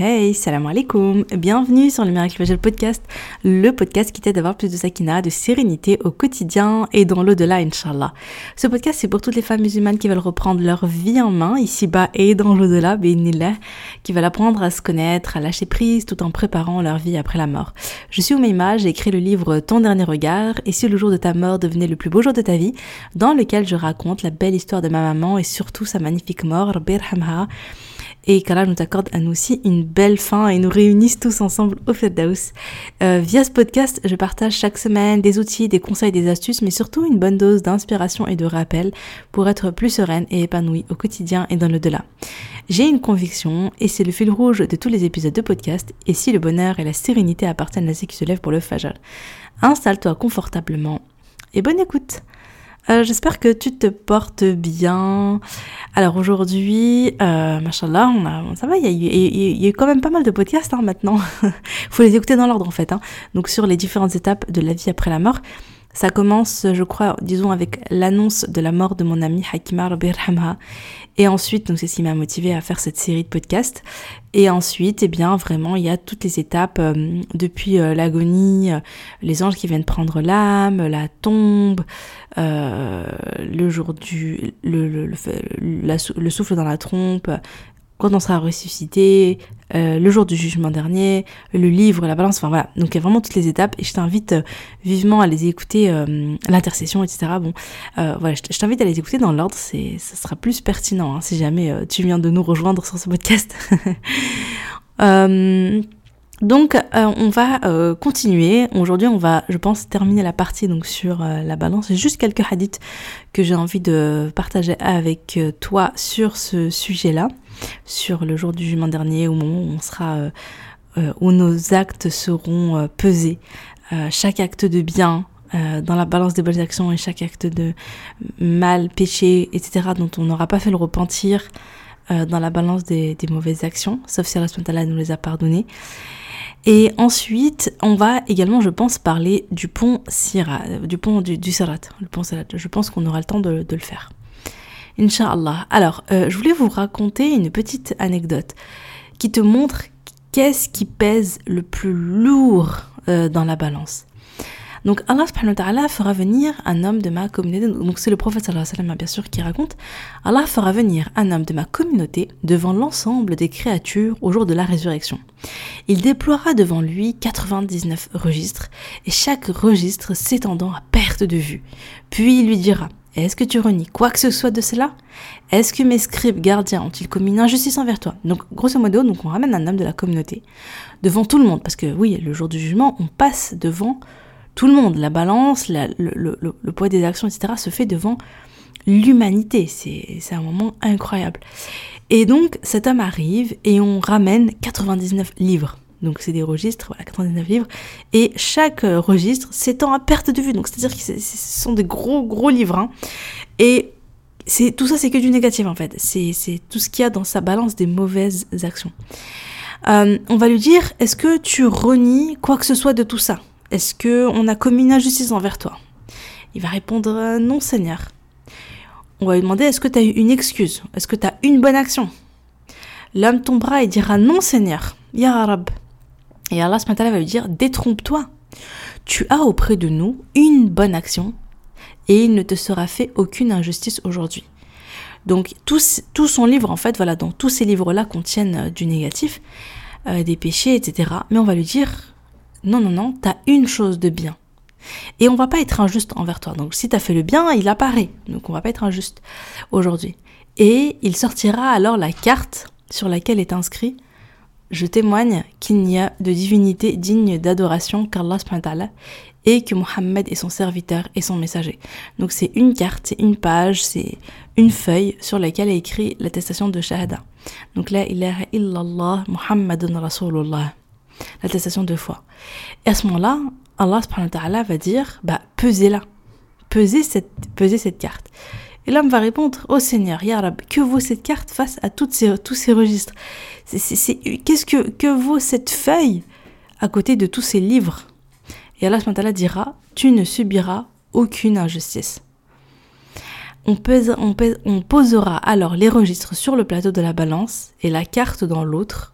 Hey, salam alaikum. Bienvenue sur le Miracle Vagel Podcast, le podcast qui t'aide à avoir plus de sakina, de sérénité au quotidien et dans l'au-delà, Inch'Allah. Ce podcast, c'est pour toutes les femmes musulmanes qui veulent reprendre leur vie en main, ici-bas et dans l'au-delà, bénillah, qui veulent apprendre à se connaître, à lâcher prise tout en préparant leur vie après la mort. Je suis Oumaima, j'ai écrit le livre Ton dernier regard et si le jour de ta mort devenait le plus beau jour de ta vie, dans lequel je raconte la belle histoire de ma maman et surtout sa magnifique mort, Birhamha, et qu'Allah nous accorde à nous aussi une belle fin et nous réunisse tous ensemble au Firdaus. Euh, via ce podcast, je partage chaque semaine des outils, des conseils, des astuces, mais surtout une bonne dose d'inspiration et de rappel pour être plus sereine et épanouie au quotidien et dans le delà. J'ai une conviction, et c'est le fil rouge de tous les épisodes de podcast, et si le bonheur et la sérénité appartiennent à ceux qui se lèvent pour le fajr. Installe-toi confortablement et bonne écoute euh, j'espère que tu te portes bien. Alors aujourd'hui, euh, machallah, on a, ça va, il y, a eu quand même pas mal de podcasts hein, maintenant. faut les écouter dans l'ordre en fait. Hein. Donc sur les différentes étapes de la vie après la mort. Ça commence, je crois, disons, avec l'annonce de la mort de mon ami Hakima Rabirhamha. Et ensuite, donc c'est ce qui m'a motivé à faire cette série de podcasts. Et ensuite, eh bien, vraiment, il y a toutes les étapes euh, depuis euh, l'agonie, euh, les anges qui viennent prendre l'âme, la tombe, le jour du, le, souffle dans la trompe, quand on sera ressuscité, euh, le jour du jugement dernier, le livre, la balance, enfin voilà. Donc il y a vraiment toutes les étapes et je t'invite euh, vivement à les écouter, euh, l'intercession, etc. Bon, voilà, je t'invite à les écouter dans l'ordre, ça sera plus pertinent hein, si jamais tu viens de nous rejoindre sur ce podcast. Donc on va continuer. Aujourd'hui on va, je pense, terminer la partie donc sur la balance. J'ai juste quelques hadiths que j'ai envie de partager avec toi sur ce sujet-là sur le jour du jugement dernier, au moment où on sera, euh, euh, où nos actes seront euh, pesés. chaque acte de bien dans la balance des bonnes actions et chaque acte de mal, péché, etc., dont on n'aura pas fait le repentir dans la balance des, mauvaises actions, sauf si Allah nous les a pardonnées. Et ensuite, on va également, je pense, parler du pont Sirat, du pont du, du Sirat, le pont. Je pense qu'on aura le temps de, de le faire. Inch'Allah. Alors, euh, je voulais vous raconter une petite anecdote qui te montre qu'est-ce qui pèse le plus lourd euh, dans la balance. Donc Allah fera venir un homme de ma communauté, donc c'est le prophète sallallahu bien sûr qui raconte, Allah fera venir un homme de ma communauté devant l'ensemble des créatures au jour de la résurrection. Il déploiera devant lui 99 registres, et chaque registre s'étendant à perte de vue. Puis il lui dira, est-ce que tu renies quoi que ce soit de cela? Est-ce que mes scribes gardiens ont-ils commis une injustice envers toi? Donc, grosso modo, donc on ramène un homme de la communauté devant tout le monde, parce que oui, le jour du jugement, on passe devant tout le monde. La balance, le, poids des actions, etc., se fait devant l'humanité. C'est un moment incroyable. Et donc, cet homme arrive et on ramène 99 livres. Donc c'est des registres, voilà, 99 livres. Et chaque euh, registre s'étend à perte de vue. Donc c'est-à-dire que ce sont des gros, gros livres. Hein. Et tout ça, c'est que du négatif en fait. C'est tout ce qu'il y a dans sa balance des mauvaises actions. Euh, on va lui dire, est-ce que tu renies quoi que ce soit de tout ça? Est-ce que on a commis une injustice envers toi? Il va répondre, euh, non Seigneur. On va lui demander, est-ce que tu as eu une excuse? Est-ce que tu as une bonne action? L'homme tombera et dira, non Seigneur. Ya Arab. Et Allah va lui dire, détrompe-toi. Tu as auprès de nous une bonne action et il ne te sera fait aucune injustice aujourd'hui. Donc tout, tout, son livre, en fait, voilà, dans tous ces livres-là contiennent euh, du négatif, euh, des péchés, etc. Mais on va lui dire, non, non, non, t'as une chose de bien. Et on va pas être injuste envers toi. Donc si t'as fait le bien, il apparaît. Donc on va pas être injuste aujourd'hui. Et il sortira alors la carte sur laquelle est inscrit je témoigne qu'il n'y a de divinité digne d'adoration qu'Allah et que Mohammed est son serviteur et son messager. Donc c'est une carte, c'est une page, c'est une feuille sur laquelle est écrit l'attestation de Shahada. Donc la ilaha illallah Muhammadun Rasulullah. L'attestation de foi. Et à ce moment-là, Allah va dire, bah pesez-la. Pesez cette, pesez cette carte. Et l'homme va répondre, oh Seigneur, Ya que vaut cette carte face à toutes ces, tous ces registres? Qu'est-ce que, que vaut cette feuille à côté de tous ces livres? Et Allah dira, tu ne subiras aucune injustice. On, on, on posera alors les registres sur le plateau de la balance et la carte dans l'autre.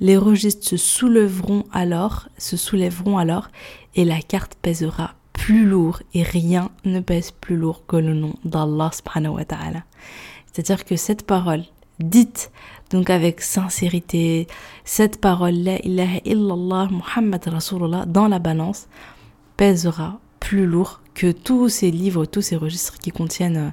Les registres se soulèveront alors, se soulèveront alors, et la carte pèsera plus lourd, et rien ne pèse plus lourd que le nom d'Allah subhanahu wa ta'ala. C'est-à-dire que cette parole, dite donc avec sincérité, cette parole, la ilaha illallah Muhammad Rasulullah, dans la balance, pèsera plus lourd que tous ces livres, tous ces registres qui contiennent euh,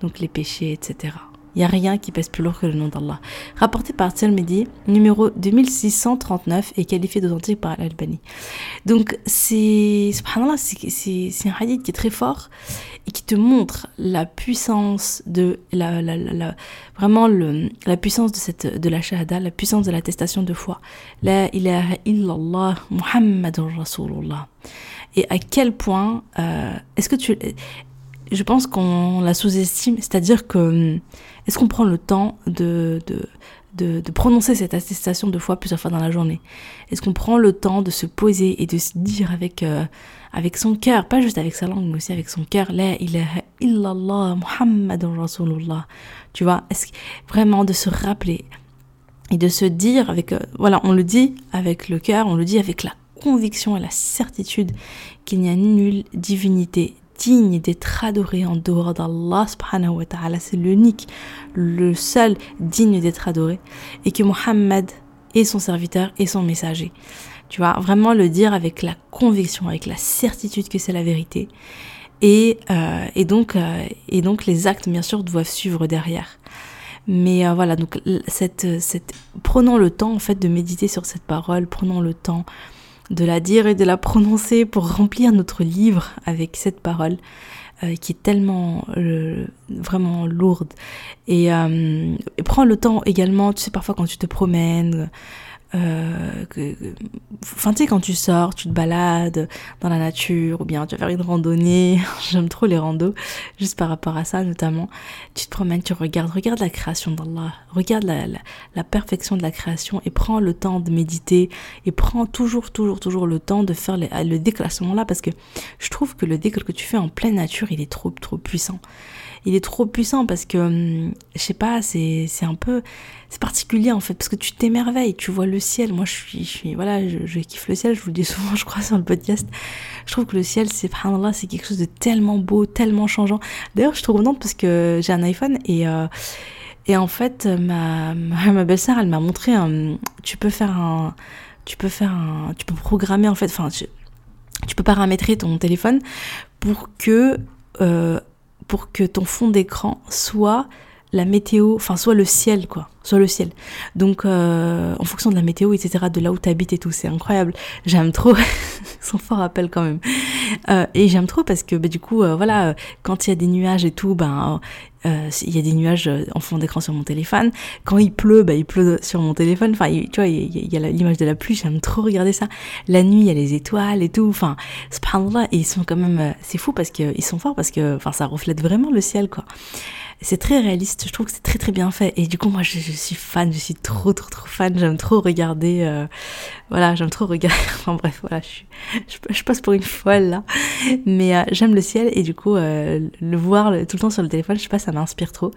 donc les péchés, etc. Il n'y a rien qui pèse plus lourd que le nom d'Allah. Rapporté par Tirmidhi, numéro 2639 et qualifié d'authentique par Al-Albani. Donc, c'est, c'est un hadith qui est très fort et qui te montre la puissance de la, la, la, vraiment le, la puissance de cette de la shahada, la puissance de l'attestation de foi. La ilaha illallah Muhammadur Rasulullah. Et à quel point euh, est-ce que tu je pense qu'on la sous-estime, c'est-à-dire que est-ce qu'on prend le temps de, de, de, prononcer cette attestation deux fois, plusieurs fois dans la journée? Est-ce qu'on prend le temps de se poser et de se dire avec, euh, avec son cœur, pas juste avec sa langue, mais aussi avec son cœur, La ilaha illallah Muhammadun Rasulullah Tu vois, est-ce vraiment de se rappeler et de se dire avec, euh, voilà, on le dit avec le cœur, on le dit avec la conviction et la certitude qu'il n'y a nulle divinité digne d'être adoré en dehors d'Allah. C'est l'unique, le seul digne d'être adoré. Et que Mohammed est son serviteur et son messager. Tu vois, vraiment le dire avec la conviction, avec la certitude que c'est la vérité. Et, euh, et, donc, euh, et donc les actes, bien sûr, doivent suivre derrière. Mais euh, voilà, donc cette, cette, prenons le temps en fait de méditer sur cette parole, prenons le temps de la dire et de la prononcer pour remplir notre livre avec cette parole euh, qui est tellement euh, vraiment lourde. Et, euh, et, prends le temps également, tu sais, parfois quand tu te promènes, euh, enfin tu sais quand tu sors, tu te balades dans la nature ou bien tu vas faire une randonnée, j'aime trop les randos, juste par rapport à ça notamment, tu te promènes, tu regardes, regarde la création d'Allah, regarde la, la, la, perfection de la création et prends le temps de méditer et prends toujours, toujours, toujours le temps de faire le déclassement là parce que je trouve que le décl que tu fais en pleine nature il est trop, trop puissant. Il est trop puissant parce que, hum, je sais pas, c'est un peu, c'est particulier en fait, parce que tu t'émerveilles, tu vois le ciel. Moi, je suis, je suis voilà, je, kiffe le ciel, je vous le dis souvent, je crois, sur le podcast. Je trouve que le ciel, c'est, c'est quelque chose de tellement beau, tellement changeant. D'ailleurs, je trouve contente parce que j'ai un iPhone et, euh, et en fait, ma, ma, belle-sœur, elle m'a montré un, tu peux faire un, tu peux faire un, tu peux programmer en fait, enfin, tu, tu peux paramétrer ton téléphone pour que, euh, pour que ton fond d'écran soit la météo, enfin soit le ciel quoi, soit le ciel. Donc euh, en fonction de la météo, etc., de là où tu habites et tout, c'est incroyable. J'aime trop, son fort appel quand même. Euh, et j'aime trop parce que bah, du coup, euh, voilà, quand il y a des nuages et tout, ben il y a des nuages en fond d'écran sur mon téléphone. Quand il pleut, bah, il pleut sur mon téléphone. Enfin, tu vois, il y, a l'image de la pluie. J'aime trop regarder ça. La nuit, il y a les étoiles et tout. Enfin, subhanallah. Et ils sont quand même, c'est fou parce que ils sont forts parce que, enfin, ça reflète vraiment le ciel, quoi c'est très réaliste, je trouve que c'est très très bien fait. Et du coup, moi, je, je suis fan, je suis trop trop trop fan, j'aime trop regarder, euh, voilà, j'aime trop regarder, enfin bref, voilà, je, je, je, passe pour une folle là. Mais euh, j'aime le ciel et du coup, euh, le voir tout le temps sur le téléphone, je sais pas, ça m'inspire trop.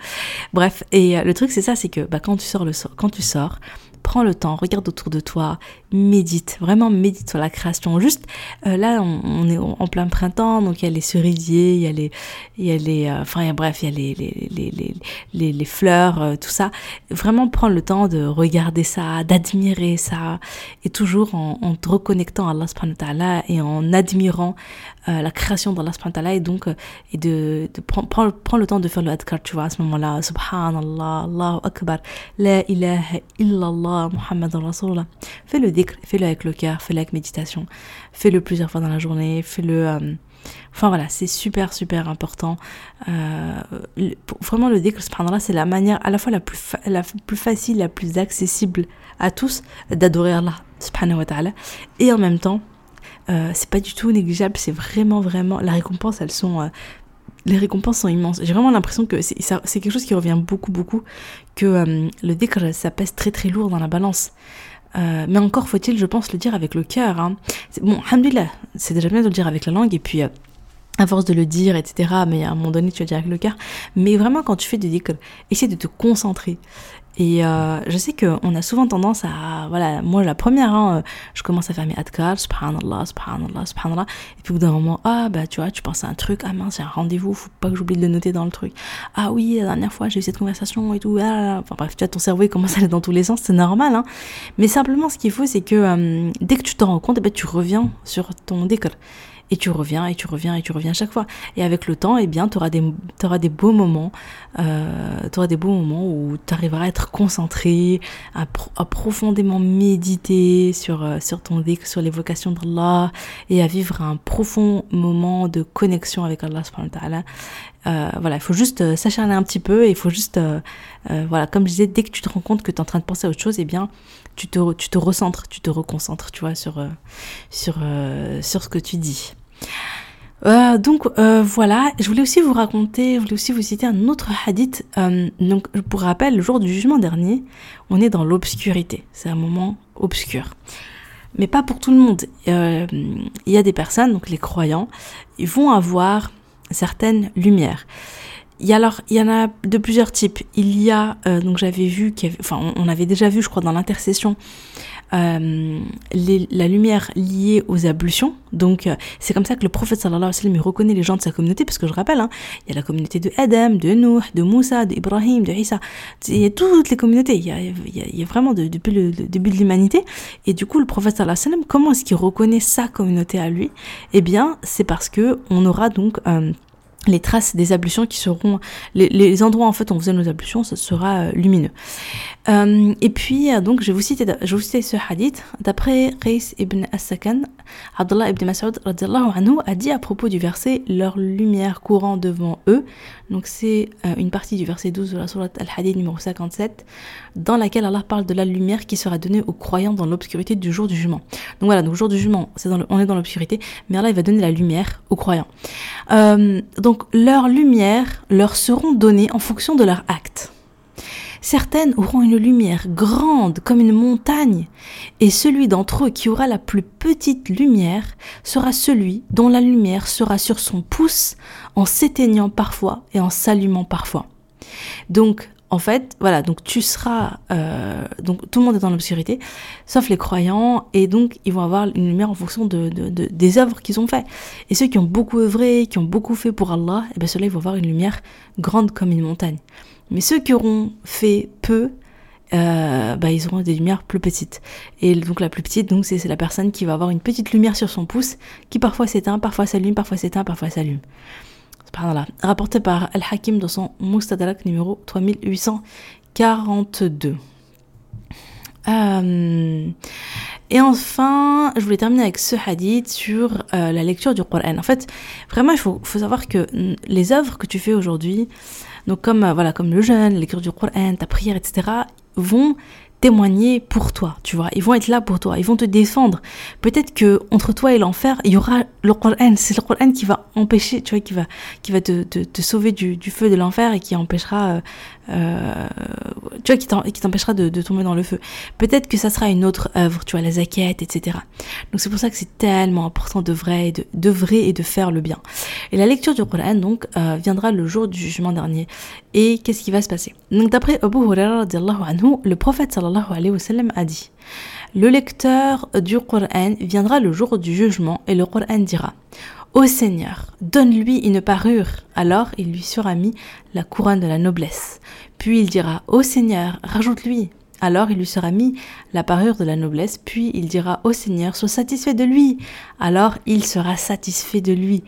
Bref, et le truc c'est ça, c'est que bah, quand tu sors le quand tu sors, prends le temps, regarde autour de toi, médite, vraiment médite sur la création. Juste euh, là, on, est en plein printemps, donc il y a les cerisiers, il y a les, il y a les, euh, bref, il y a les les, les, les, les fleurs, euh, tout ça. Vraiment prendre le temps de regarder ça, d'admirer ça, et toujours en, te reconnectant à Allah et en admirant la création d'Allah subhanahu et donc et de, de prendre prend, prend le temps de faire le adkar, tu vois, à ce moment-là, subhanallah, Allahu akbar, la ilaha illallah, Muhammad Rasulullah. Fais le fais-le avec le cœur, fais-le avec méditation, fais-le plusieurs fois dans la journée, fais-le... Euh, enfin voilà, c'est super super important. Euh, vraiment le dhikr, subhanallah, c'est la manière à la fois la plus, la plus facile, la plus accessible à tous d'adorer Allah subhanahu wa ta'ala. Et en même temps, euh, c'est pas du tout négligeable, c'est vraiment vraiment... La récompense, elles sont... Euh, les récompenses sont immenses. J'ai vraiment l'impression que c'est quelque chose qui revient beaucoup, beaucoup, que euh, le dhikr, ça pèse très, très lourd dans la balance. Euh, mais encore faut-il, je pense, le dire avec le cœur. Hein. Bon, alhamdulillah, c'est déjà bien de le dire avec la langue, et puis, euh, à force de le dire, etc. Mais à un moment donné, tu vas dire avec le cœur. Mais vraiment, quand tu fais des dhikr, essaie de te concentrer. Et euh, je sais qu'on a souvent tendance à, voilà, moi la première, hein, je commence à faire mes adkar, subhanallah, subhanallah, subhanallah. Et puis au bout d'un moment, ah bah tu vois, tu penses à un truc, ah mince, j'ai un rendez-vous, faut pas que j'oublie de le noter dans le truc. Ah oui, la dernière fois j'ai eu cette conversation et tout. Ah, enfin bref, tu vois, ton cerveau il commence à aller dans tous les sens, c'est normal. Hein. Mais simplement, ce qu'il faut, c'est que euh, dès que tu t'en rends compte, eh ben, tu reviens sur ton décor et tu reviens et tu reviens et tu reviens chaque fois. Et avec le temps, eh bien, tu auras des, auras des beaux moments, euh, auras des beaux moments où tu arriveras à être concentré, à, profondément méditer sur, euh, sur ton dhikr, sur l'évocation d'Allah et à vivre un profond moment de connexion avec Allah subhanahu wa ta'ala. Euh, voilà, il faut juste euh, s'acharner un petit peu et il faut juste, euh, voilà, comme je disais, dès que tu te rends compte que tu es en train de penser à autre chose, eh bien, tu te, tu te recentres, tu te reconcentres, tu vois, sur, sur, sur ce que tu dis. Donc voilà, je voulais aussi vous raconter, je voulais aussi vous citer un autre hadith. donc pour rappel, le jour du jugement dernier, on est dans l'obscurité. C'est un moment obscur. Mais pas pour tout le monde. Il y a des personnes, donc les croyants, ils vont avoir certaines lumières. Il y, a alors, il y en a de plusieurs types. Il y a, euh, donc j'avais vu, enfin on avait déjà vu je crois dans l'intercession, euh, la lumière liée aux ablutions. Donc euh, c'est comme ça que le prophète sallallahu alayhi wa sallam reconnaît les gens de sa communauté, parce que je rappelle, hein, il y a la communauté de Adam, de Nuh, de Moussa, d'Ibrahim, de Isa. Il y a toutes les communautés, il y a, il y a, vraiment depuis le, début de l'humanité. Et du coup le prophète sallallahu alayhi wa sallam, comment est-ce qu'il reconnaît sa communauté à lui? Eh bien c'est parce que on aura donc les traces des ablutions qui seront les, endroits en fait où on faisait nos ablutions ce sera euh, lumineux. Euh, et puis euh, donc je vais vous citer je vous ce hadith. D'après Qais ibn As-Sakan Abdullah ibn Mas'ud anhu a dit à propos du verset leur lumière courant devant eux donc c'est une partie du verset 12 de la sourate Al-Hadid numéro 57 dans laquelle Allah parle de la lumière qui sera donnée aux croyants dans l'obscurité du jour du jugement. Donc voilà donc jour du jugement dans on est dans l'obscurité mais Allah il va donner la lumière aux croyants. Donc donc leurs lumières leur seront données en fonction de leur acte. Certaines auront une lumière grande comme une montagne, et celui d'entre eux qui aura la plus petite lumière sera celui dont la lumière sera sur son pouce en s'éteignant parfois et en s'allumant parfois. En fait, voilà, donc tu seras, euh, donc tout le monde est dans l'obscurité, sauf les croyants, et donc ils vont avoir une lumière en fonction de, des œuvres qu'ils ont fait. Et ceux qui ont beaucoup œuvré, qui ont beaucoup fait pour Allah, et eh bien ceux-là, ils vont avoir une lumière grande comme une montagne. Mais ceux qui auront fait peu, euh, bah, ils auront des lumières plus petites. Et donc la plus petite, donc c'est la personne qui va avoir une petite lumière sur son pouce, qui parfois s'éteint, parfois s'allume, parfois s'éteint, parfois s'allume rapporté par Al-Hakim dans son Mustadrak numéro 3842. Euh, et enfin, je voulais terminer avec ce hadith sur euh, la lecture du Coran. En fait, vraiment, il faut, savoir que les œuvres que tu fais aujourd'hui, donc comme euh, voilà, comme le jeûne, la lecture du Coran, ta prière, etc., vont témoigner pour toi, tu vois. Ils vont être là pour toi, ils vont te défendre. Peut-être que entre toi et l'enfer, il y aura le Coran. C'est le Coran qui va empêcher, tu vois, qui va, qui va te, te, sauver du, du, feu de l'enfer et qui empêchera euh, euh, tu vois, qui t'empêchera de, de, tomber dans le feu. Peut-être que ça sera une autre œuvre, tu vois, la zaquette, etc. Donc c'est pour ça que c'est tellement important de vrai, de, de vrai et de faire le bien. Et la lecture du Coran, donc, euh, viendra le jour du jugement dernier. Et qu'est-ce qui va se passer? Donc d'après Abu Hurairah, anhu, le prophète sallallahu alayhi wa sallam a dit le lecteur du Coran viendra le jour du jugement et le Coran dira Ô Seigneur, donne-lui une parure. Alors il lui sera mis la couronne de la noblesse. Puis il dira Ô Seigneur, rajoute-lui. Alors il lui sera mis la parure de la noblesse, puis il dira Ô Seigneur, sois satisfait de lui. Alors il sera satisfait de lui.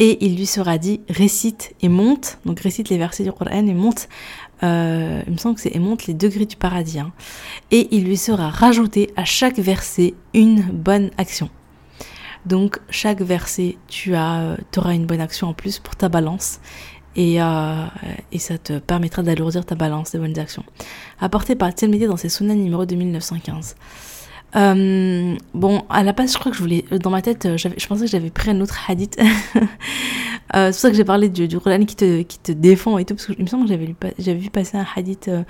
Et il lui sera dit récite et monte, donc récite les versets du Coran et monte, euh, il me semble que c'est et monte les degrés du paradis. Hein. Et il lui sera rajouté à chaque verset une bonne action. Donc chaque verset, tu euh, auras une bonne action en plus pour ta balance et, euh, ça te permettra d'alourdir ta balance des bonnes actions. Apporté par dans ses numéro 2915. Euh, bon, à la base, je crois que je voulais, dans ma tête, je pensais que j'avais pris un autre hadith. euh, c'est pour ça que j'ai parlé du, Quran qui te, défend et tout, parce que il me semble que j'avais, vu passer un hadith euh,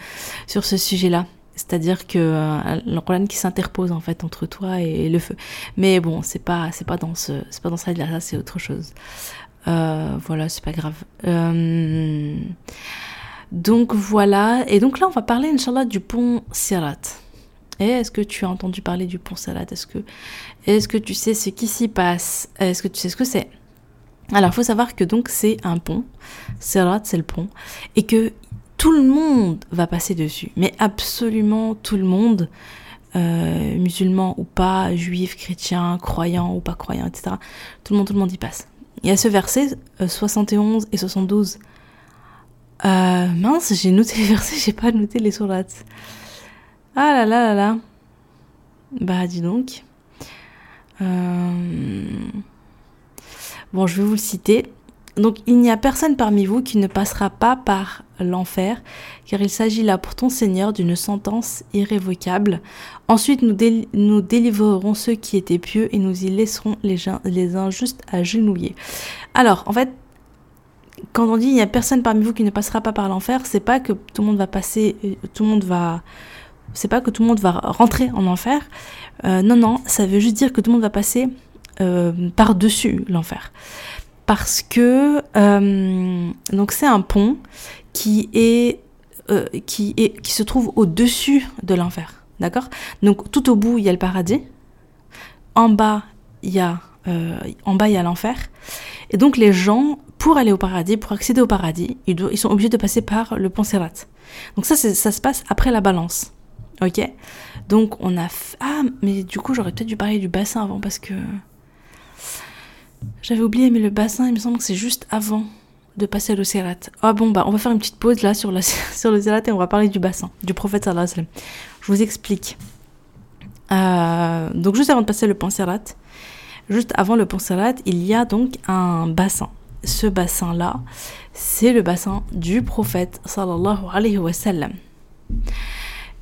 sur ce sujet-là. C'est-à-dire que euh, le Coran qui s'interpose en fait entre toi et, le feu. Mais bon, c'est pas c'est pas dans ce c'est pas dans ça là, c'est autre chose. voilà, c'est pas grave. donc voilà, et donc là on va parler, Inch'Allah, du pont Sirat. Et est-ce que tu as entendu parler du pont Sirat Est-ce que, est que tu sais ce qui s'y passe? Est-ce que tu sais ce que c'est? Alors, il faut savoir que donc c'est un pont, Sirat, c'est le pont, et que tout le monde va passer dessus, mais absolument tout le monde, euh, musulman ou pas, juif, chrétien, croyant ou pas croyant, etc. Tout le monde, tout le monde y passe. Il y a ce verset 71 euh, et 72. Euh, mince, j'ai noté les versets, j'ai pas noté les sourates. Ah là là là là. Bah dis donc. Bon, je vais vous le citer. Donc il n'y a personne parmi vous qui ne passera pas par l'enfer, car il s'agit là pour ton Seigneur d'une sentence irrévocable. Ensuite nous, nous, délivrerons ceux qui étaient pieux et nous y laisserons les, les injustes agenouillés. Alors en fait, quand on dit il n'y a personne parmi vous qui ne passera pas par l'enfer, c'est pas que tout le monde va passer, euh, tout le monde va, c'est pas que tout le monde va rentrer en enfer. Euh, non non, ça veut juste dire que tout le monde va passer euh, par-dessus l'enfer. Parce que euh, donc c'est un pont qui est qui est qui se trouve au-dessus de l'enfer, d'accord? Donc tout au bout il y a le paradis, en bas il y a en bas il y a l'enfer, et donc les gens pour aller au paradis, pour accéder au paradis, ils, ils sont obligés de passer par le pont Serrat. Donc ça ça se passe après la balance, ok Donc on a ah mais du coup j'aurais peut-être dû parler du bassin avant parce que j'avais oublié, mais le bassin, il me semble que c'est juste avant de passer à l'Océrat. Ah bon, bah on va faire une petite pause là sur, la, sur et on va parler du bassin, du prophète sallallahu alayhi wa Je vous explique. Euh, donc juste avant de passer le pont juste avant le pont il y a donc un bassin. Ce bassin-là, c'est le bassin du prophète sallallahu alayhi wa sallam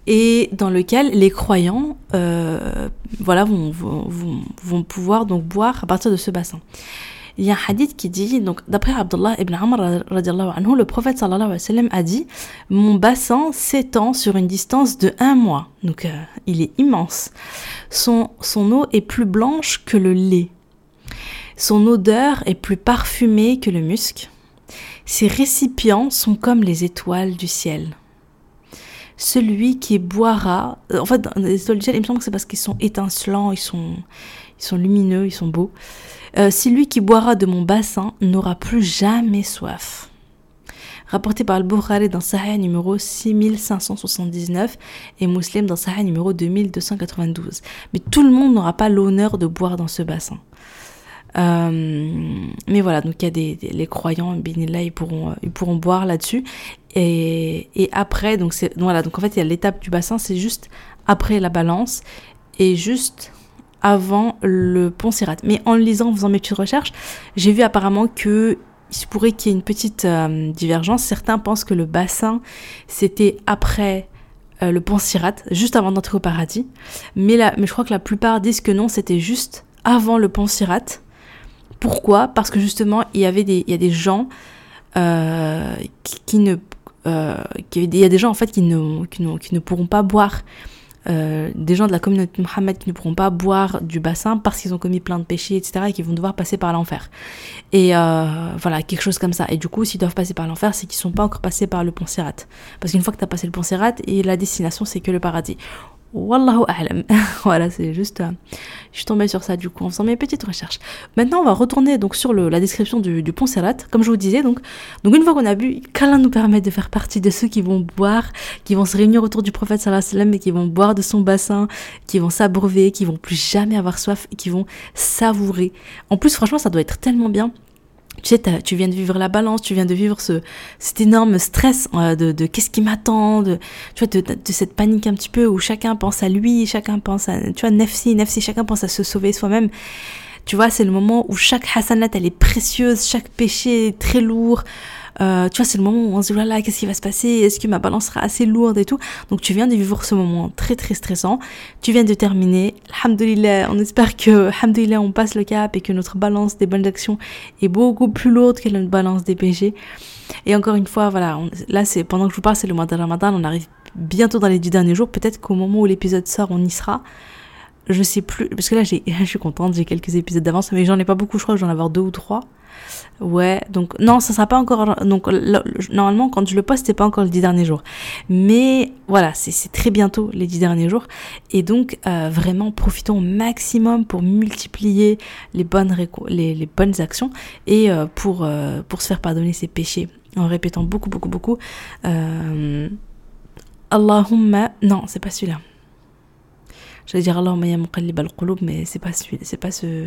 et dans lequel les croyants euh, voilà, vont, pouvoir donc boire à partir de ce bassin. Il y a un hadith qui dit, donc d'après Abdullah ibn Amr, anhu, le prophète sallallahu alayhi wa a dit Mon bassin s'étend sur une distance de un mois. Donc euh, il est immense. Son, son eau est plus blanche que le lait. Son odeur est plus parfumée que le musc. Ses récipients sont comme les étoiles du ciel celui qui boira. Euh, en fait, dans les ciel, il me semble que c'est parce qu'ils sont étincelants, ils sont, ils sont lumineux, ils sont beaux. Euh, celui qui boira de mon bassin n'aura plus jamais soif. Rapporté par Al-Bukhari dans Sahih numéro 6579 et Muslim dans Sahih numéro 2292. Mais tout le monde n'aura pas l'honneur de boire dans ce bassin. Euh, mais voilà, donc il y a des, les croyants, ils pourront, ils pourront boire là-dessus. Et, et, après, donc c'est voilà, donc en fait il y a l'étape du bassin, c'est juste après la balance et juste avant le pont Sirat. Mais en lisant, en faisant mes petites recherches, j'ai vu apparemment que il se pourrait qu'il y ait une petite euh, divergence. Certains pensent que le bassin c'était après euh, le pont Sirat, juste avant d'entrer au paradis. Mais, la, mais je crois que la plupart disent que non, c'était juste avant le pont Sirat. Pourquoi? Parce que justement, il y a des gens euh, qui, ne, euh, il y a des gens en fait qui ne, ne, ne pourront pas boire. Euh, des gens de la communauté Mohammed qui ne pourront pas boire du bassin parce qu'ils ont commis plein de péchés, etc., et qui vont devoir passer par l'enfer. Et voilà, quelque chose comme ça. Et du coup, s'ils doivent passer par l'enfer, c'est qu'ils sont pas encore passés par le pont. Parce qu'une fois que tu as passé le pont et la destination, c'est que le paradis. Wallahu a'lam. voilà, c'est juste. Euh, je suis tombée sur ça du coup en faisant mes petites recherches. Maintenant, on va retourner donc sur la description du, pont Serrat. Comme je vous disais, donc, donc une fois qu'on a bu, qu'Allah nous permet de faire partie de ceux qui vont boire, qui vont se réunir autour du prophète sallallahu alayhi et qui vont boire de son bassin, qui vont s'abreuver, qui vont plus jamais avoir soif et qui vont savourer. En plus, franchement, ça doit être tellement bien tu sais, tu viens de vivre la balance, tu viens de vivre ce, cet énorme stress euh, de, qu'est-ce qui m'attend, de, tu vois, de, de, cette panique un petit peu où chacun pense à lui, chacun pense à, tu vois, nefsi, nefsi, chacun pense à se sauver soi-même. Tu vois, c'est le moment où chaque hasanat, elle est précieuse, chaque péché est très lourd. Euh, tu vois, c'est le moment où on se dit, là, qu'est-ce qui va se passer? Est-ce que ma balance sera assez lourde et tout? Donc, tu viens de vivre ce moment très, très stressant. Tu viens de terminer. Alhamdulillah, on espère que, alhamdulillah, on passe le cap et que notre balance des bonnes actions est beaucoup plus lourde que notre balance des péchés. Et encore une fois, voilà, là, c'est pendant que je vous parle, c'est le mois de Ramadan. On arrive bientôt dans les dix derniers jours. Peut-être qu'au moment où l'épisode sort, on y sera. Je sais plus, parce que là, j'ai, je suis contente, j'ai quelques épisodes d'avance, mais j'en ai pas beaucoup, je crois que j'en ai avoir deux ou trois. Ouais, donc non, ça sera pas encore. Donc normalement, quand je le poste, c'est pas encore les dix derniers jours. Mais voilà, c'est très bientôt les dix derniers jours. Et donc, euh, vraiment, profitons au maximum pour multiplier les bonnes, les, bonnes actions et euh, pour, euh, pour se faire pardonner ses péchés en répétant beaucoup, beaucoup, beaucoup. Allahumma. Non, c'est pas celui-là. J'allais dire Allahumma ya muqallib al-qulub, mais c'est pas celui, c'est pas ce.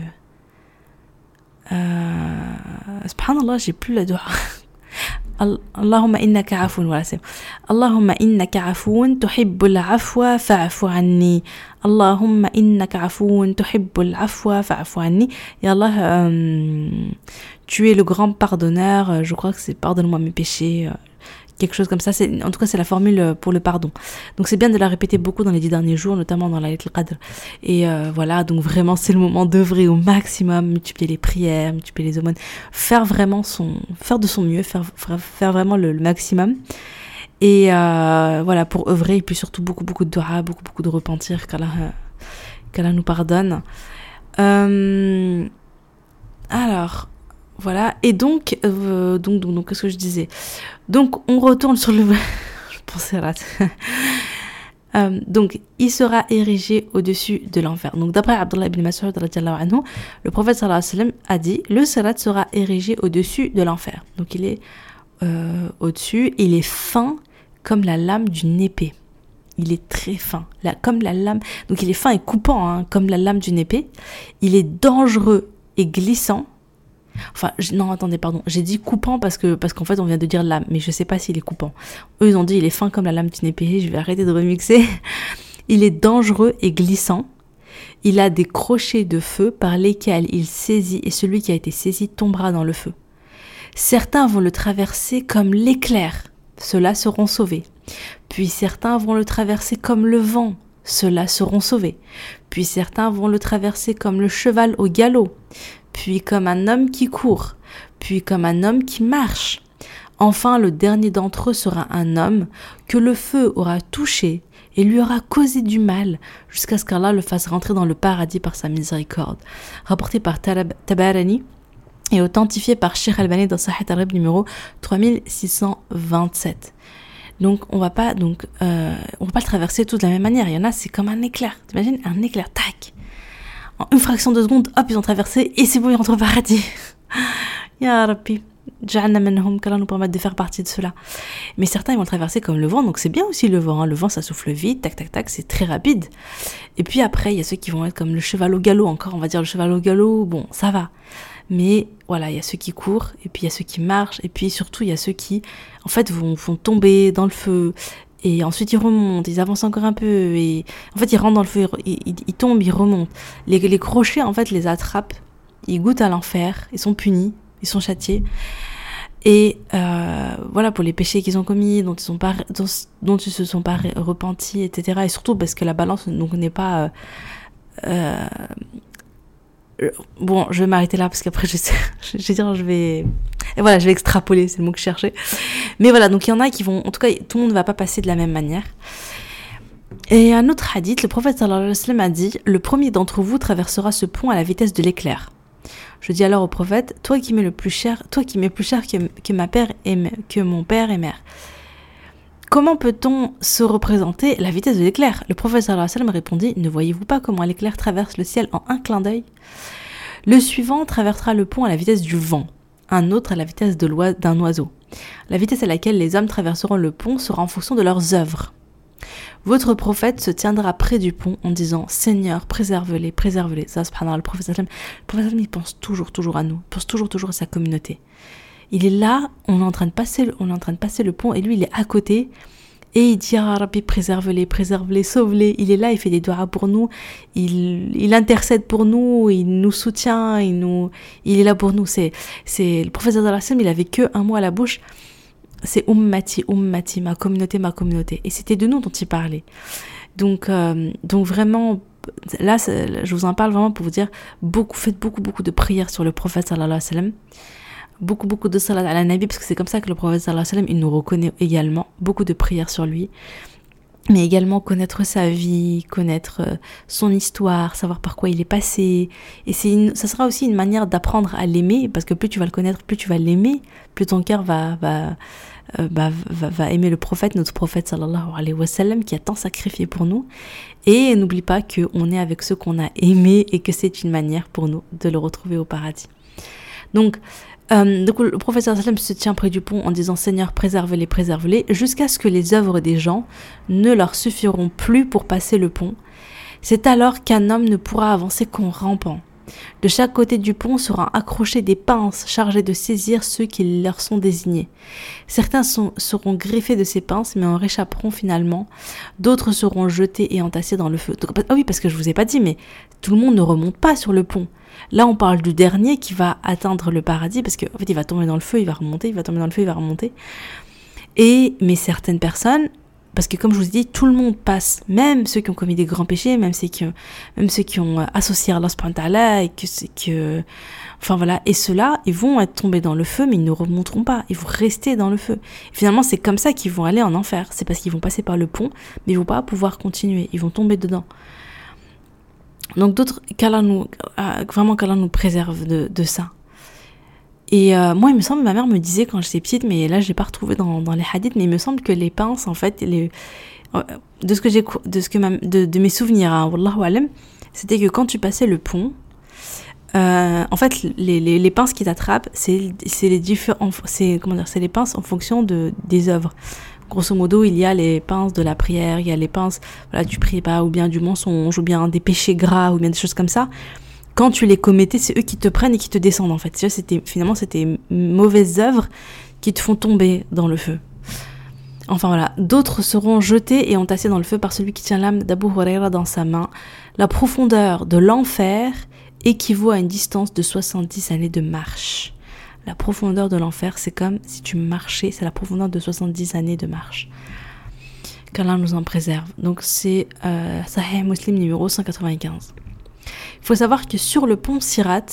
Euh, subhanallah, j'ai plus la dua. Allahumma innaka afoun, voilà c'est Allahumma innaka afoun, tuhibbul afwa, fa'afu anni. Allahumma innaka afoun, tuhibbul afwa, fa'afu anni. Et Allah, euh, tu es le grand pardonneur, euh, je crois que c'est pardonne-moi mes péchés, euh, quelque chose comme ça. C'est, en tout cas, c'est la formule euh, pour le pardon. Donc c'est bien de la répéter beaucoup dans les dix derniers jours, notamment dans la lettre Qadr. Et euh, voilà, donc vraiment, c'est le moment d'œuvrer au maximum, multiplier les prières, multiplier les aumônes, faire vraiment son, faire de son mieux, faire, faire vraiment le, maximum. Et euh, voilà, pour œuvrer, et puis surtout beaucoup, beaucoup de dua, beaucoup, beaucoup de repentir, qu'Allah, qu'Allah nous pardonne. alors, voilà. Et donc, euh, donc, donc, donc qu'est-ce que je disais? Donc, on retourne sur le. je pensais à euh, donc, il sera érigé au-dessus de l'enfer. Donc, d'après Abdullah ibn Mas'ud, le prophète sallallahu alayhi wa a dit le salat sera érigé au-dessus de l'enfer. Donc, il est euh, au-dessus, il est fin comme la lame d'une épée. Il est très fin, là, comme la lame. Donc, il est fin et coupant, hein, comme la lame d'une épée. Il est dangereux et glissant Enfin, non, attendez, pardon. J'ai dit coupant parce que parce qu'en fait, on vient de dire lame, mais je sais pas s'il est coupant. Eux, ont dit il est fin comme la lame d'une épée. Je vais arrêter de remixer. Il est dangereux et glissant. Il a des crochets de feu par lesquels il saisit et celui qui a été saisi tombera dans le feu. Certains vont le traverser comme l'éclair. Ceux-là seront sauvés. Puis certains vont le traverser comme le vent. Ceux-là seront sauvés. Puis certains vont le traverser comme le cheval au galop puis comme un homme qui court, puis comme un homme qui marche. Enfin, le dernier d'entre eux sera un homme que le feu aura touché et lui aura causé du mal jusqu'à ce qu'Allah le fasse rentrer dans le paradis par sa miséricorde. Rapporté par Tabarani et authentifié par Sheikh Albani dans Sahih Arab numéro 3627. Donc on va pas donc euh, on va pas le traverser tous de la même manière. Il y en a c'est comme un éclair. T'imagines un éclair, tac une fraction de seconde, hop, ils ont traversé et c'est bon, ils rentrent au paradis. Ya Rabbi. qu'Allah nous permette de faire partie de cela. Mais certains, ils vont traverser comme le vent, donc c'est bien aussi le vent. Hein. Le vent, ça souffle vite, tac, tac, tac, c'est très rapide. Et puis après, il y a ceux qui vont être comme le cheval au galop, encore, on va dire le cheval au galop, bon, ça va. Mais voilà, il y a ceux qui courent, et puis il y a ceux qui marchent, et puis surtout, il y a ceux qui, en fait, vont, vont tomber dans le feu, et ensuite ils remontent, ils avancent encore un peu, et en fait ils rentrent dans le feu, ils, tombent, ils remontent. Les, les, crochets en fait les attrapent, ils goûtent à l'enfer, ils sont punis, ils sont châtiés. Et euh, voilà pour les péchés qu'ils ont commis, dont ils, sont pas, dont, ils se sont pas repentis, etc. Et surtout parce que la balance n'est pas euh, euh, bon, je vais m'arrêter là parce qu'après, je, vais dire, je vais. Et voilà, je vais extrapoler, c'est le mot que je cherchais. Mais voilà, donc il y en a qui vont. En tout cas, tout le monde ne va pas passer de la même manière. Et un autre hadith, le prophète sallallahu a dit Le premier d'entre vous traversera ce pont à la vitesse de l'éclair. Je dis alors au prophète Toi qui m'es le plus cher, toi qui m'es plus cher que, que, ma père et, que mon père et mère. Comment peut-on se représenter la vitesse de l'éclair? Le alayhi wa sallam répondit Ne voyez-vous pas comment l'éclair traverse le ciel en un clin d'œil? Le suivant traversera le pont à la vitesse du vent, un autre à la vitesse d'un oiseau. La vitesse à laquelle les hommes traverseront le pont sera en fonction de leurs œuvres. Votre prophète se tiendra près du pont en disant Seigneur, préserve-les, préserve-les. Ça, le prophète, le prophète pense toujours, toujours à nous, il pense toujours, toujours à sa communauté il est là, on est en train de passer, on est en train de passer le pont et lui il est à côté et il dit ah préserve-les, préserve-les, sauve-les. Il est là, il fait des doigts pour nous, il, intercède pour nous, il nous soutient, il nous, est là pour nous. C'est, c'est le professeur Dallassim, il avait que un mot à la bouche. C'est ummati, ummati, ma communauté, ma communauté. Et c'était de nous dont il parlait. Donc, euh, vraiment, là, je vous en parle vraiment pour vous dire beaucoup, faites beaucoup, beaucoup de prières sur le prophète sallallahu alayhi wa beaucoup beaucoup de salat à la nabi parce que c'est comme ça que le prophète sallallahu alayhi wa sallam il nous reconnaît également beaucoup de prières sur lui mais également connaître sa vie, connaître euh, son histoire, savoir par quoi il est passé. Et c'est ça sera aussi une manière d'apprendre à l'aimer, parce que plus tu vas le connaître, plus tu vas l'aimer, plus ton cœur va, va, euh, bah, va, va, aimer le prophète, notre prophète sallallahu alayhi wa sallam, qui a tant sacrifié pour nous. Et n'oublie pas qu'on est avec ceux qu'on a aimés et que c'est une manière pour nous de le retrouver au paradis. Donc, euh, donc le professeur sallam se tient près du pont en disant Seigneur, préserve-les, préserve-les, jusqu'à ce que les œuvres des gens ne leur suffiront plus pour passer le pont. C'est alors qu'un homme ne pourra avancer qu'en rampant. De chaque côté du pont seront accrochées des pinces chargées de saisir ceux qui leur sont désignés. Certains seront griffés de ces pinces mais en réchapperont finalement. D'autres seront jetés et entassés dans le feu. ah oui, parce que je vous ai pas dit, mais tout le monde ne remonte pas sur le pont. Là, on parle du dernier qui va atteindre le paradis parce qu'en fait, il va tomber dans le feu, il va remonter, il va tomber dans le feu, il va remonter. Et mais certaines personnes parce que comme je vous ai dit, tout le monde passe, même ceux qui ont commis des grands péchés, même ceux qui ont, même ceux qui ont euh, associé Allah subhanahu et que que, enfin voilà, et ceux-là, ils vont être tombés dans le feu, mais ils ne remonteront pas, ils vont rester dans le feu. finalement, c'est comme ça qu'ils vont aller en enfer. C'est parce qu'ils vont passer par le pont, mais ils vont pas pouvoir continuer, ils vont tomber dedans. Donc d'autres, nous, euh, vraiment qu'Allah nous préserve de, de ça. Et euh, moi, il me semble, ma mère me disait quand j'étais petite, mais là, je l'ai pas retrouvé dans, les hadiths, mais il me semble que les pinces, en fait, les, euh, de ce que j'ai, de ce que de, mes souvenirs, hein, wallahu c'était que quand tu passais le pont, euh, en fait, les, les, les pinces qui t'attrapent, c'est, c'est les différents, c'est comment dire, c'est les pinces en fonction de des œuvres. Grosso modo, il y a les pinces de la prière, il y a les pinces, voilà, du pas, ou bien du mensonge, ou bien des péchés gras, ou bien des choses comme ça quand tu les commettais, c'est eux qui te prennent et qui te descendent en fait. C'était finalement c'était mauvaises œuvres qui te font tomber dans le feu. Enfin voilà, d'autres seront jetés et entassés dans le feu par celui qui tient l'âme d'Abu Huraira dans sa main. La profondeur de l'enfer équivaut à une distance de 70 années de marche. La profondeur de l'enfer, c'est comme si tu marchais, c'est la profondeur de 70 années de marche. Qu'Allah nous en préserve. Donc c'est euh, Sahih Muslim numéro 195. Il faut savoir que sur le pont Sirat,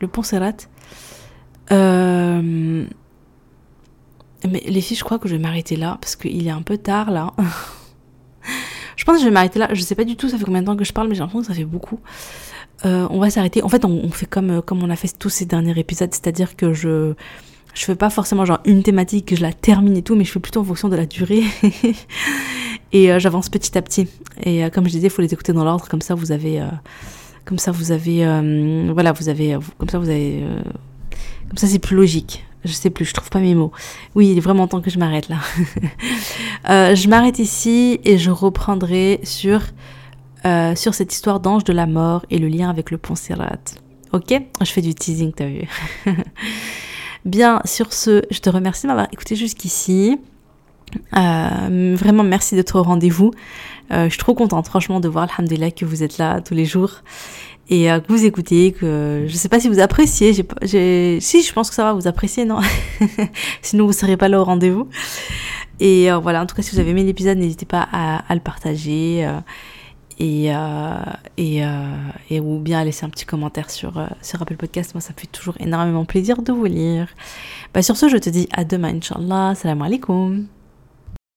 le pont Sirat, euh, mais les filles, je crois que je vais m'arrêter là parce qu'il est un peu tard là. je pense que je vais m'arrêter là. Je sais pas du tout, ça fait combien de temps que je parle, mais j'ai l'impression que ça fait beaucoup. Euh, on va s'arrêter. En fait, on, fait comme comme on a fait tous ces derniers épisodes, c'est-à-dire que je je fais pas forcément genre une thématique que je la termine et tout, mais je fais plutôt en fonction de la durée. et euh, j'avance petit à petit. Et comme je disais, il faut les écouter dans l'ordre, comme ça vous avez comme ça, vous avez, euh, voilà, vous avez, comme ça, vous avez, euh, comme ça, c'est plus logique. Je sais plus, je trouve pas mes mots. Oui, il est vraiment temps que je m'arrête là. Euh, je m'arrête ici et je reprendrai sur sur cette histoire d'ange de la mort et le lien avec le pont Sirat. Ok? Je fais du teasing, t'as vu Bien, sur ce, je te remercie de m'avoir écouté jusqu'ici. Vraiment, merci d'être au rendez-vous. Euh, je suis trop contente, franchement, de voir, alhamdulillah, que vous êtes là tous les jours et euh, que vous écoutez, que je sais pas si vous appréciez, si je pense que ça va, vous appréciez, non? Sinon vous serez pas là au rendez-vous. Et euh, voilà, en tout cas, si vous avez aimé l'épisode, n'hésitez pas à, le partager et, ou bien à laisser un petit commentaire sur, sur Apple Podcast. Moi, ça me fait toujours énormément plaisir de vous lire. Bah, sur ce, je te dis à demain, Inch'Allah. Salam alaikum.